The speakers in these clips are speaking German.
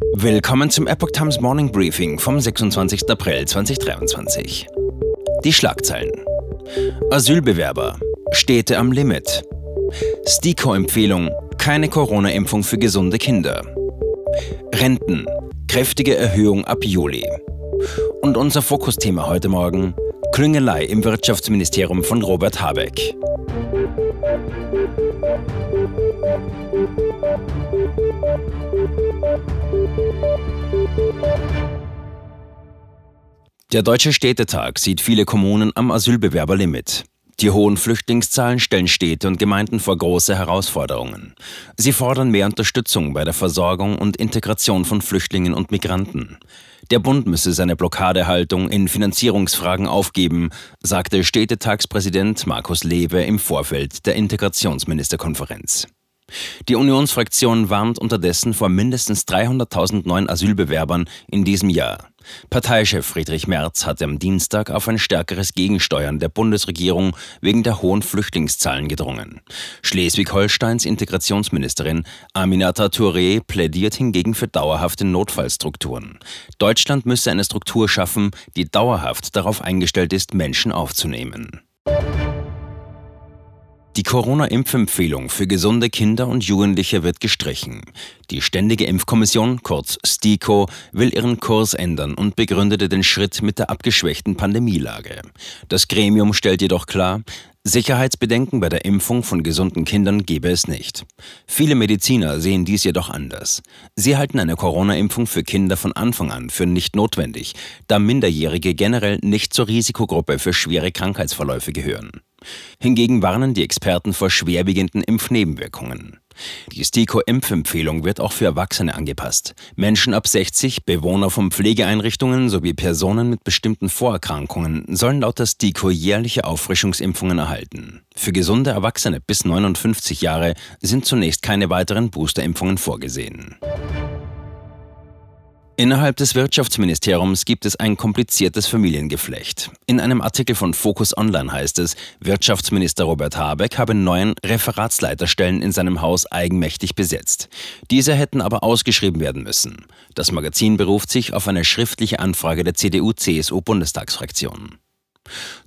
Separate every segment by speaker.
Speaker 1: Willkommen zum Epoch Times Morning Briefing vom 26. April 2023. Die Schlagzeilen. Asylbewerber. Städte am Limit. STIKO-Empfehlung. Keine Corona-Impfung für gesunde Kinder. Renten. Kräftige Erhöhung ab Juli. Und unser Fokusthema heute Morgen. Klüngelei im Wirtschaftsministerium von Robert Habeck. Der Deutsche Städtetag sieht viele Kommunen am Asylbewerberlimit. Die hohen Flüchtlingszahlen stellen Städte und Gemeinden vor große Herausforderungen. Sie fordern mehr Unterstützung bei der Versorgung und Integration von Flüchtlingen und Migranten. Der Bund müsse seine Blockadehaltung in Finanzierungsfragen aufgeben, sagte Städtetagspräsident Markus Lewe im Vorfeld der Integrationsministerkonferenz. Die Unionsfraktion warnt unterdessen vor mindestens 300.000 neuen Asylbewerbern in diesem Jahr. Parteichef Friedrich Merz hatte am Dienstag auf ein stärkeres Gegensteuern der Bundesregierung wegen der hohen Flüchtlingszahlen gedrungen. Schleswig-Holsteins Integrationsministerin Aminata Touré plädiert hingegen für dauerhafte Notfallstrukturen. Deutschland müsse eine Struktur schaffen, die dauerhaft darauf eingestellt ist, Menschen aufzunehmen. Die Corona-Impfempfehlung für gesunde Kinder und Jugendliche wird gestrichen. Die Ständige Impfkommission, kurz STIKO, will ihren Kurs ändern und begründete den Schritt mit der abgeschwächten Pandemielage. Das Gremium stellt jedoch klar, Sicherheitsbedenken bei der Impfung von gesunden Kindern gebe es nicht. Viele Mediziner sehen dies jedoch anders. Sie halten eine Corona-Impfung für Kinder von Anfang an für nicht notwendig, da Minderjährige generell nicht zur Risikogruppe für schwere Krankheitsverläufe gehören. Hingegen warnen die Experten vor schwerwiegenden Impfnebenwirkungen. Die STIKO-Impfempfehlung wird auch für Erwachsene angepasst. Menschen ab 60, Bewohner von Pflegeeinrichtungen sowie Personen mit bestimmten Vorerkrankungen sollen laut der STIKO jährliche Auffrischungsimpfungen erhalten. Für gesunde Erwachsene bis 59 Jahre sind zunächst keine weiteren Boosterimpfungen vorgesehen. Innerhalb des Wirtschaftsministeriums gibt es ein kompliziertes Familiengeflecht. In einem Artikel von Focus Online heißt es, Wirtschaftsminister Robert Habeck habe neun Referatsleiterstellen in seinem Haus eigenmächtig besetzt. Diese hätten aber ausgeschrieben werden müssen. Das Magazin beruft sich auf eine schriftliche Anfrage der CDU-CSU-Bundestagsfraktion.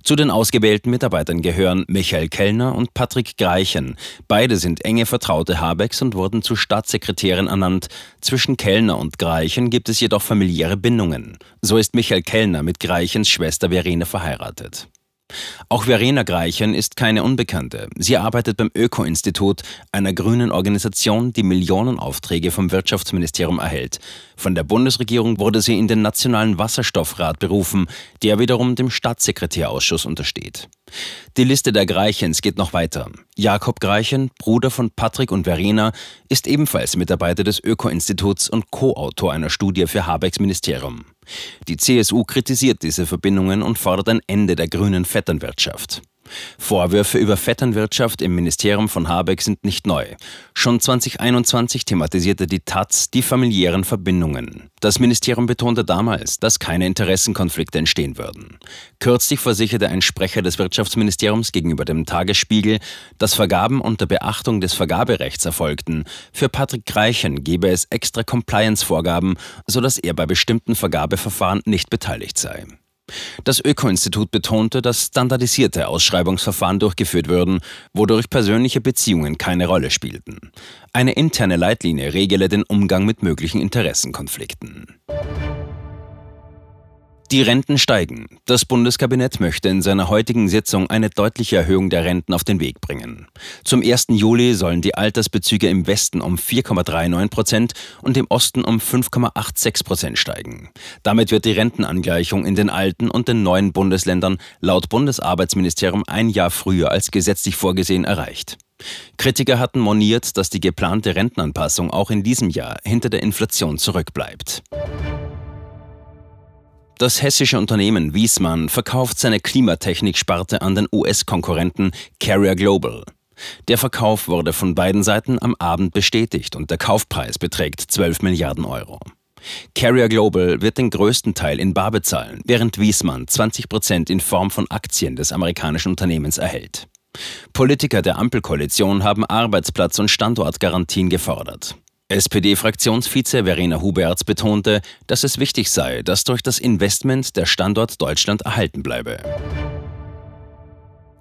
Speaker 1: Zu den ausgewählten Mitarbeitern gehören Michael Kellner und Patrick Greichen. Beide sind enge Vertraute Habecks und wurden zu Staatssekretären ernannt. Zwischen Kellner und Greichen gibt es jedoch familiäre Bindungen. So ist Michael Kellner mit Greichens Schwester Verena verheiratet. Auch Verena Greichen ist keine Unbekannte. Sie arbeitet beim Öko-Institut, einer grünen Organisation, die Millionen Aufträge vom Wirtschaftsministerium erhält. Von der Bundesregierung wurde sie in den Nationalen Wasserstoffrat berufen, der wiederum dem Staatssekretärausschuss untersteht. Die Liste der Greichens geht noch weiter. Jakob Greichen, Bruder von Patrick und Verena, ist ebenfalls Mitarbeiter des Öko-Instituts und Co-Autor einer Studie für Habecks Ministerium. Die CSU kritisiert diese Verbindungen und fordert ein Ende der grünen Vetternwirtschaft. Vorwürfe über Vetternwirtschaft im Ministerium von Habeck sind nicht neu. Schon 2021 thematisierte die Taz die familiären Verbindungen. Das Ministerium betonte damals, dass keine Interessenkonflikte entstehen würden. Kürzlich versicherte ein Sprecher des Wirtschaftsministeriums gegenüber dem Tagesspiegel, dass Vergaben unter Beachtung des Vergaberechts erfolgten. Für Patrick Greichen gebe es extra Compliance-Vorgaben, sodass er bei bestimmten Vergabeverfahren nicht beteiligt sei. Das Öko-Institut betonte, dass standardisierte Ausschreibungsverfahren durchgeführt würden, wodurch persönliche Beziehungen keine Rolle spielten. Eine interne Leitlinie regele den Umgang mit möglichen Interessenkonflikten. Die Renten steigen. Das Bundeskabinett möchte in seiner heutigen Sitzung eine deutliche Erhöhung der Renten auf den Weg bringen. Zum 1. Juli sollen die Altersbezüge im Westen um 4,39 Prozent und im Osten um 5,86 Prozent steigen. Damit wird die Rentenangleichung in den alten und den neuen Bundesländern laut Bundesarbeitsministerium ein Jahr früher als gesetzlich vorgesehen erreicht. Kritiker hatten moniert, dass die geplante Rentenanpassung auch in diesem Jahr hinter der Inflation zurückbleibt. Das hessische Unternehmen Wiesmann verkauft seine Klimatechnik-Sparte an den US-Konkurrenten Carrier Global. Der Verkauf wurde von beiden Seiten am Abend bestätigt und der Kaufpreis beträgt 12 Milliarden Euro. Carrier Global wird den größten Teil in Bar bezahlen, während Wiesmann 20 Prozent in Form von Aktien des amerikanischen Unternehmens erhält. Politiker der Ampelkoalition haben Arbeitsplatz- und Standortgarantien gefordert. SPD-Fraktionsvize Verena Huberts betonte, dass es wichtig sei, dass durch das Investment der Standort Deutschland erhalten bleibe.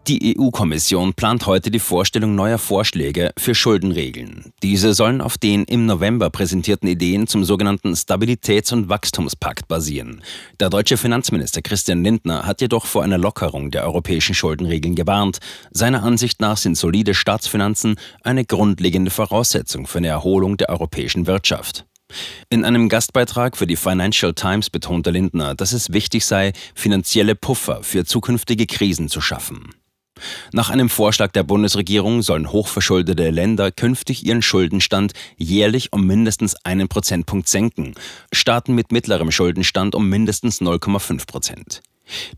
Speaker 1: Die EU-Kommission plant heute die Vorstellung neuer Vorschläge für Schuldenregeln. Diese sollen auf den im November präsentierten Ideen zum sogenannten Stabilitäts- und Wachstumspakt basieren. Der deutsche Finanzminister Christian Lindner hat jedoch vor einer Lockerung der europäischen Schuldenregeln gewarnt. Seiner Ansicht nach sind solide Staatsfinanzen eine grundlegende Voraussetzung für eine Erholung der europäischen Wirtschaft. In einem Gastbeitrag für die Financial Times betonte Lindner, dass es wichtig sei, finanzielle Puffer für zukünftige Krisen zu schaffen. Nach einem Vorschlag der Bundesregierung sollen hochverschuldete Länder künftig ihren Schuldenstand jährlich um mindestens einen Prozentpunkt senken, Staaten mit mittlerem Schuldenstand um mindestens 0,5 Prozent.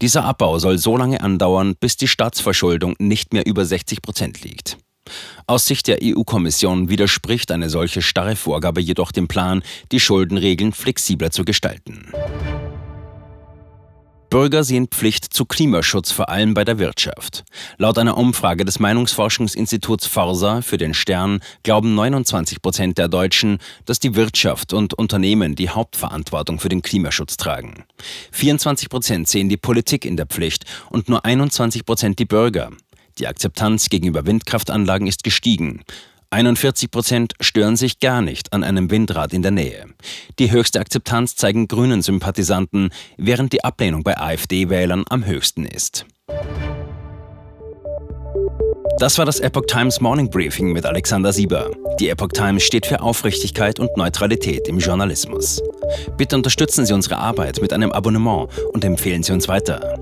Speaker 1: Dieser Abbau soll so lange andauern, bis die Staatsverschuldung nicht mehr über 60 Prozent liegt. Aus Sicht der EU-Kommission widerspricht eine solche starre Vorgabe jedoch dem Plan, die Schuldenregeln flexibler zu gestalten. Bürger sehen Pflicht zu Klimaschutz vor allem bei der Wirtschaft. Laut einer Umfrage des Meinungsforschungsinstituts Forsa für den Stern glauben 29 Prozent der Deutschen, dass die Wirtschaft und Unternehmen die Hauptverantwortung für den Klimaschutz tragen. 24 Prozent sehen die Politik in der Pflicht und nur 21 Prozent die Bürger. Die Akzeptanz gegenüber Windkraftanlagen ist gestiegen. 41 Prozent stören sich gar nicht an einem Windrad in der Nähe. Die höchste Akzeptanz zeigen grünen Sympathisanten, während die Ablehnung bei AfD-Wählern am höchsten ist. Das war das Epoch Times Morning Briefing mit Alexander Sieber. Die Epoch Times steht für Aufrichtigkeit und Neutralität im Journalismus. Bitte unterstützen Sie unsere Arbeit mit einem Abonnement und empfehlen Sie uns weiter.